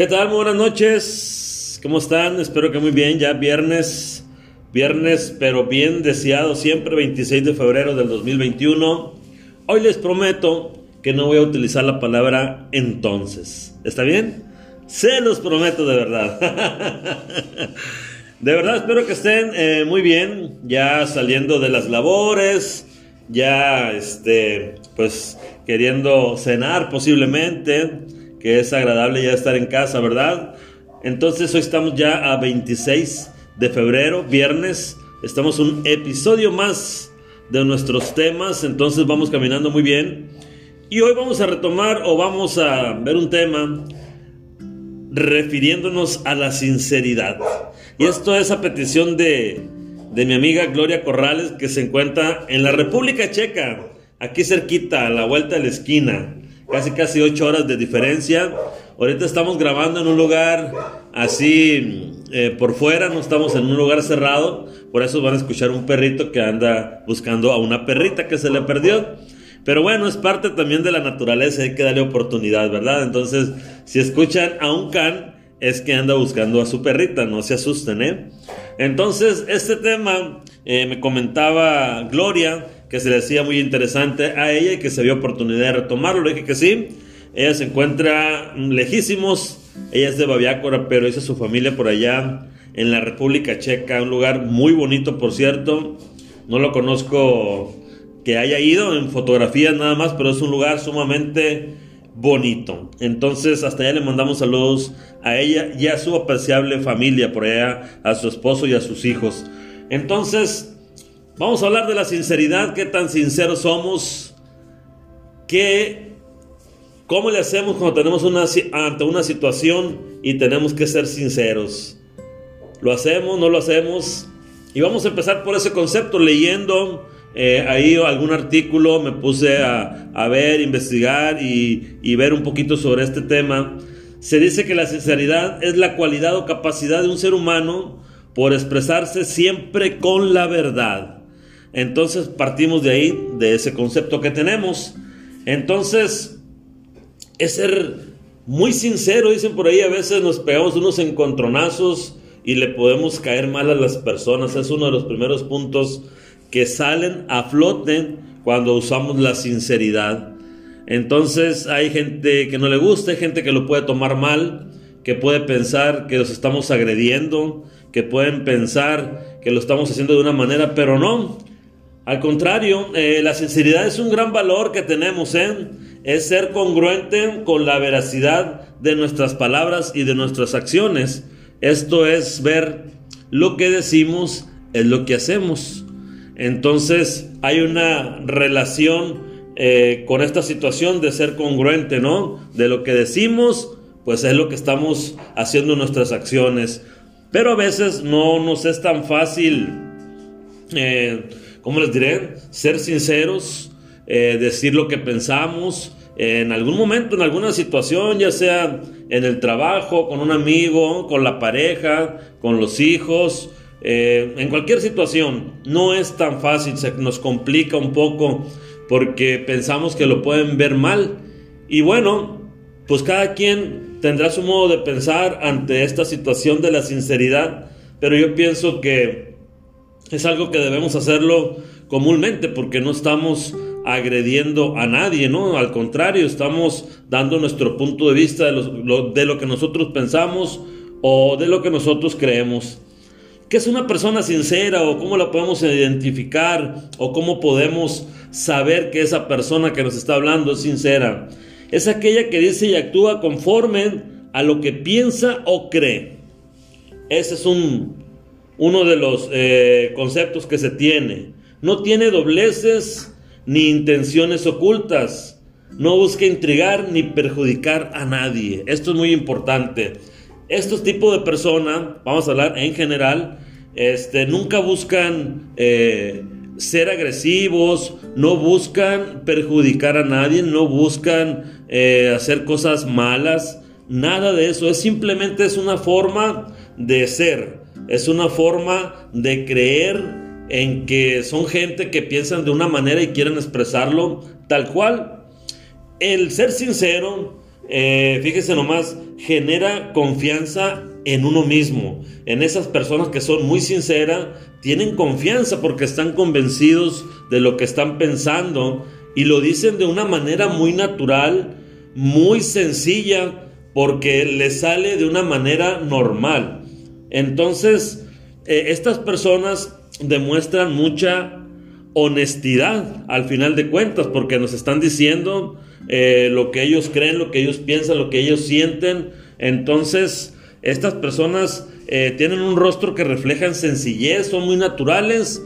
¿Qué tal? Muy buenas noches. ¿Cómo están? Espero que muy bien. Ya viernes, viernes, pero bien deseado siempre, 26 de febrero del 2021. Hoy les prometo que no voy a utilizar la palabra entonces. ¿Está bien? Se los prometo de verdad. de verdad espero que estén eh, muy bien, ya saliendo de las labores, ya este, pues queriendo cenar posiblemente, que es agradable ya estar en casa, ¿verdad? Entonces hoy estamos ya a 26 de febrero, viernes, estamos un episodio más de nuestros temas, entonces vamos caminando muy bien. Y hoy vamos a retomar o vamos a ver un tema refiriéndonos a la sinceridad. Y esto es a petición de, de mi amiga Gloria Corrales, que se encuentra en la República Checa, aquí cerquita, a la vuelta de la esquina, casi casi ocho horas de diferencia. Ahorita estamos grabando en un lugar así eh, por fuera, no estamos en un lugar cerrado, por eso van a escuchar un perrito que anda buscando a una perrita que se le perdió. Pero bueno, es parte también de la naturaleza, hay que darle oportunidad, ¿verdad? Entonces, si escuchan a un can, es que anda buscando a su perrita, no se asusten, ¿eh? Entonces, este tema eh, me comentaba Gloria, que se le hacía muy interesante a ella y que se dio oportunidad de retomarlo. Le dije que sí, ella se encuentra lejísimos, ella es de Baviácora, pero hizo su familia por allá en la República Checa, un lugar muy bonito, por cierto. No lo conozco que haya ido en fotografías nada más, pero es un lugar sumamente bonito. Entonces, hasta allá le mandamos saludos a ella y a su apreciable familia por allá, a su esposo y a sus hijos. Entonces, vamos a hablar de la sinceridad, qué tan sinceros somos, qué, cómo le hacemos cuando tenemos ante una situación y tenemos que ser sinceros. ¿Lo hacemos? ¿No lo hacemos? Y vamos a empezar por ese concepto leyendo eh, ahí algún artículo, me puse a, ver, investigar y, y, ver un poquito sobre este tema. Se dice que la sinceridad es la cualidad o capacidad de un ser humano por expresarse siempre con la verdad. Entonces partimos de ahí, de ese concepto que tenemos. Entonces, es ser muy sincero, dicen por ahí, a veces nos pegamos unos encontronazos y le podemos caer mal a las personas. Es uno de los primeros puntos que salen a flote cuando usamos la sinceridad. Entonces hay gente que no le gusta, hay gente que lo puede tomar mal, que puede pensar que los estamos agrediendo, que pueden pensar que lo estamos haciendo de una manera, pero no. Al contrario, eh, la sinceridad es un gran valor que tenemos, ¿eh? es ser congruente con la veracidad de nuestras palabras y de nuestras acciones. Esto es ver lo que decimos es lo que hacemos. Entonces hay una relación eh, con esta situación de ser congruente, ¿no? De lo que decimos, pues es lo que estamos haciendo en nuestras acciones. Pero a veces no nos es tan fácil, eh, ¿cómo les diré? Ser sinceros, eh, decir lo que pensamos. En algún momento, en alguna situación, ya sea en el trabajo, con un amigo, con la pareja, con los hijos, eh, en cualquier situación no es tan fácil, se nos complica un poco porque pensamos que lo pueden ver mal. Y bueno, pues cada quien tendrá su modo de pensar ante esta situación de la sinceridad, pero yo pienso que es algo que debemos hacerlo comúnmente porque no estamos agrediendo a nadie, ¿no? Al contrario, estamos dando nuestro punto de vista de de lo que nosotros pensamos o de lo que nosotros creemos. ¿Qué es una persona sincera o cómo la podemos identificar o cómo podemos saber que esa persona que nos está hablando es sincera? Es aquella que dice y actúa conforme a lo que piensa o cree. Ese es un, uno de los eh, conceptos que se tiene. No tiene dobleces ni intenciones ocultas. No busca intrigar ni perjudicar a nadie. Esto es muy importante. Estos tipos de personas, vamos a hablar en general, este, nunca buscan eh, ser agresivos, no buscan perjudicar a nadie, no buscan eh, hacer cosas malas, nada de eso. Es simplemente es una forma de ser, es una forma de creer en que son gente que piensan de una manera y quieren expresarlo tal cual. El ser sincero eh, fíjese nomás, genera confianza en uno mismo, en esas personas que son muy sinceras, tienen confianza porque están convencidos de lo que están pensando y lo dicen de una manera muy natural, muy sencilla, porque les sale de una manera normal. Entonces, eh, estas personas demuestran mucha honestidad al final de cuentas, porque nos están diciendo eh, lo que ellos creen, lo que ellos piensan, lo que ellos sienten. Entonces, estas personas eh, tienen un rostro que reflejan sencillez, son muy naturales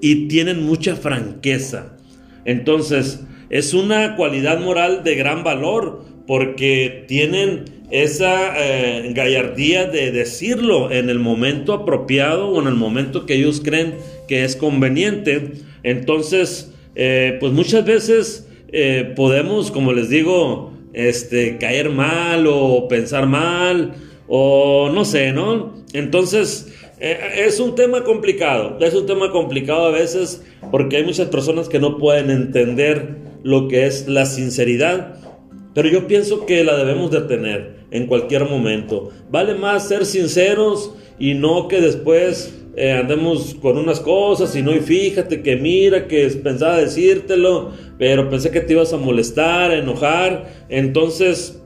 y tienen mucha franqueza. Entonces, es una cualidad moral de gran valor porque tienen esa eh, gallardía de decirlo en el momento apropiado o en el momento que ellos creen que es conveniente. Entonces, eh, pues muchas veces podemos, como les digo, este, caer mal o pensar mal o no sé, ¿no? Entonces, eh, es un tema complicado, es un tema complicado a veces porque hay muchas personas que no pueden entender lo que es la sinceridad, pero yo pienso que la debemos de tener en cualquier momento. Vale más ser sinceros y no que después eh, andemos con unas cosas y no, y fíjate que mira, que pensaba decírtelo, pero pensé que te ibas a molestar, a enojar, entonces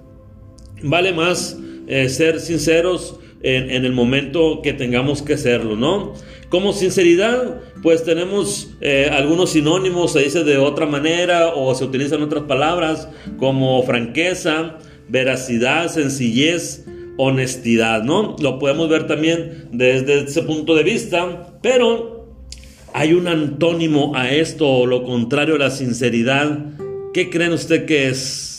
vale más eh, ser sinceros en, el momento que tengamos que hacerlo, ¿no? Como sinceridad, pues tenemos eh, algunos sinónimos, se dice de otra manera o se utilizan otras palabras como franqueza, veracidad, sencillez, honestidad, ¿no? Lo podemos ver también desde ese punto de vista, pero hay un antónimo a esto o lo contrario a la sinceridad. ¿Qué creen usted que es?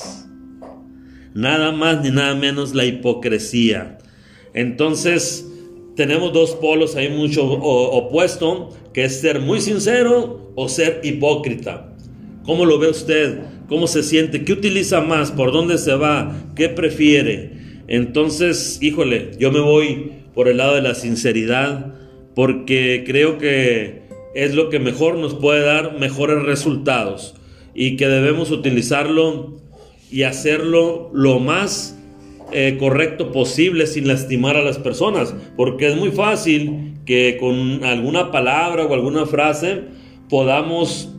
nada más ni nada menos la hipocresía. Entonces, tenemos dos polos ahí mucho opuesto, que es ser muy sincero o ser hipócrita. ¿Cómo lo ve usted? ¿Cómo se siente? ¿Qué utiliza más? ¿Por dónde se va? ¿Qué prefiere? Entonces, híjole, yo me voy por el lado de la sinceridad porque creo que es lo que mejor nos puede dar mejores resultados y que debemos utilizarlo y hacerlo lo más eh, correcto posible sin lastimar a las personas, porque es muy fácil que con alguna palabra o alguna frase podamos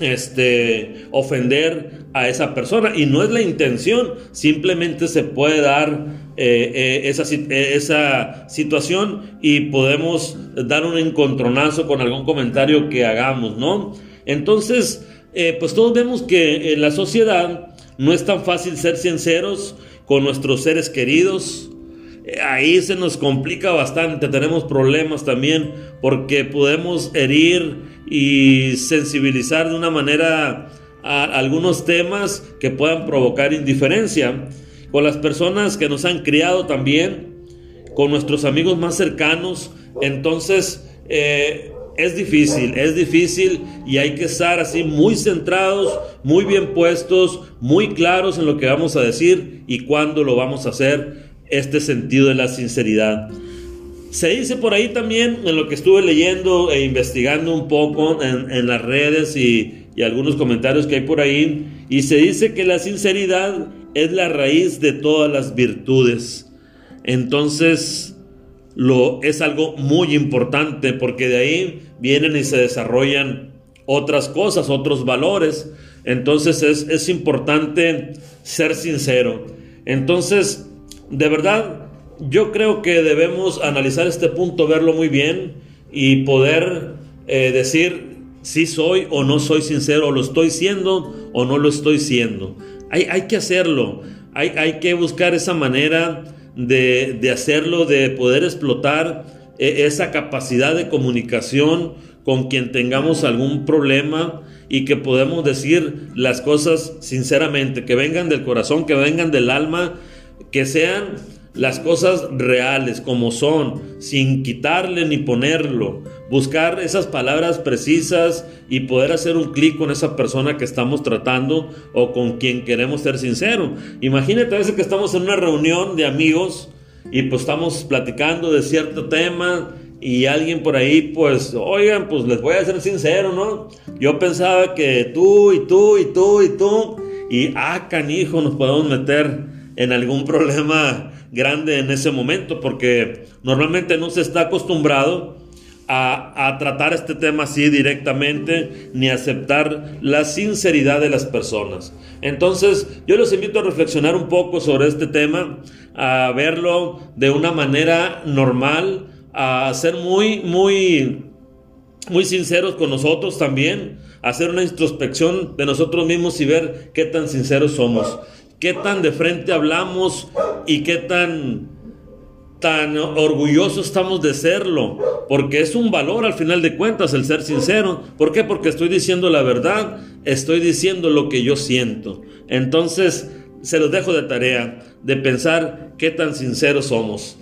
este, ofender a esa persona y no es la intención, simplemente se puede dar eh, eh, esa, esa situación y podemos dar un encontronazo con algún comentario que hagamos, ¿no? Entonces, pues todos vemos que en la sociedad no es tan fácil ser sinceros con nuestros seres queridos. Ahí se nos complica bastante, tenemos problemas también porque podemos herir y sensibilizar de una manera a algunos temas que puedan provocar indiferencia. Con las personas que nos han criado también, con nuestros amigos más cercanos, entonces eh, es difícil, es difícil y hay que estar así muy centrados, muy bien puestos, muy claros en lo que vamos a decir y cuándo lo vamos a hacer, este sentido de la sinceridad. Se dice por ahí también, en lo que estuve leyendo e investigando un poco en, las redes y, y algunos comentarios que hay por ahí, y se dice que la sinceridad es la raíz de todas las virtudes. Entonces, lo, es algo muy importante porque de ahí vienen y se desarrollan otras cosas, otros valores. Entonces es, es importante ser sincero. Entonces, de verdad, yo creo que debemos analizar este punto, verlo muy bien y poder eh, decir si soy o no soy sincero, lo estoy siendo o no lo estoy siendo. Hay, hay que hacerlo, hay, hay que buscar esa manera de, hacerlo, de poder explotar eh, esa capacidad de comunicación con quien tengamos algún problema y que podemos decir las cosas sinceramente, que vengan del corazón, que vengan del alma, que sean las cosas reales como son, sin quitarle ni ponerlo, buscar esas palabras precisas y poder hacer un clic con esa persona que estamos tratando o con quien queremos ser sincero. Imagínate a veces que estamos en una reunión de amigos y pues estamos platicando de cierto tema y alguien por ahí pues, oigan, pues les voy a ser sincero, ¿no? Yo pensaba que tú y tú y tú y tú y, ah, canijo, nos podemos meter en algún problema grande en ese momento, porque normalmente no se está acostumbrado a, tratar este tema así directamente, ni aceptar la sinceridad de las personas. Entonces, yo los invito a reflexionar un poco sobre este tema, a verlo de una manera normal, a ser muy, muy, muy sinceros con nosotros también, hacer una introspección de nosotros mismos y ver qué tan sinceros somos, qué tan de frente hablamos y qué tan tan orgullosos estamos de serlo, porque es un valor al final de cuentas el ser sincero. ¿Por qué? Porque estoy diciendo la verdad, estoy diciendo lo que yo siento. Entonces, se los dejo de tarea de pensar qué tan sinceros somos.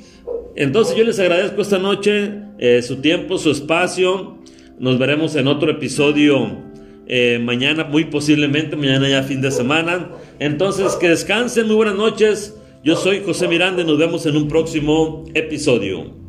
Entonces yo les agradezco esta noche eh, su tiempo, su espacio. Nos veremos en otro episodio eh, mañana, muy posiblemente, mañana ya fin de semana. Entonces que descansen, muy buenas noches. Yo soy José Miranda y nos vemos en un próximo episodio.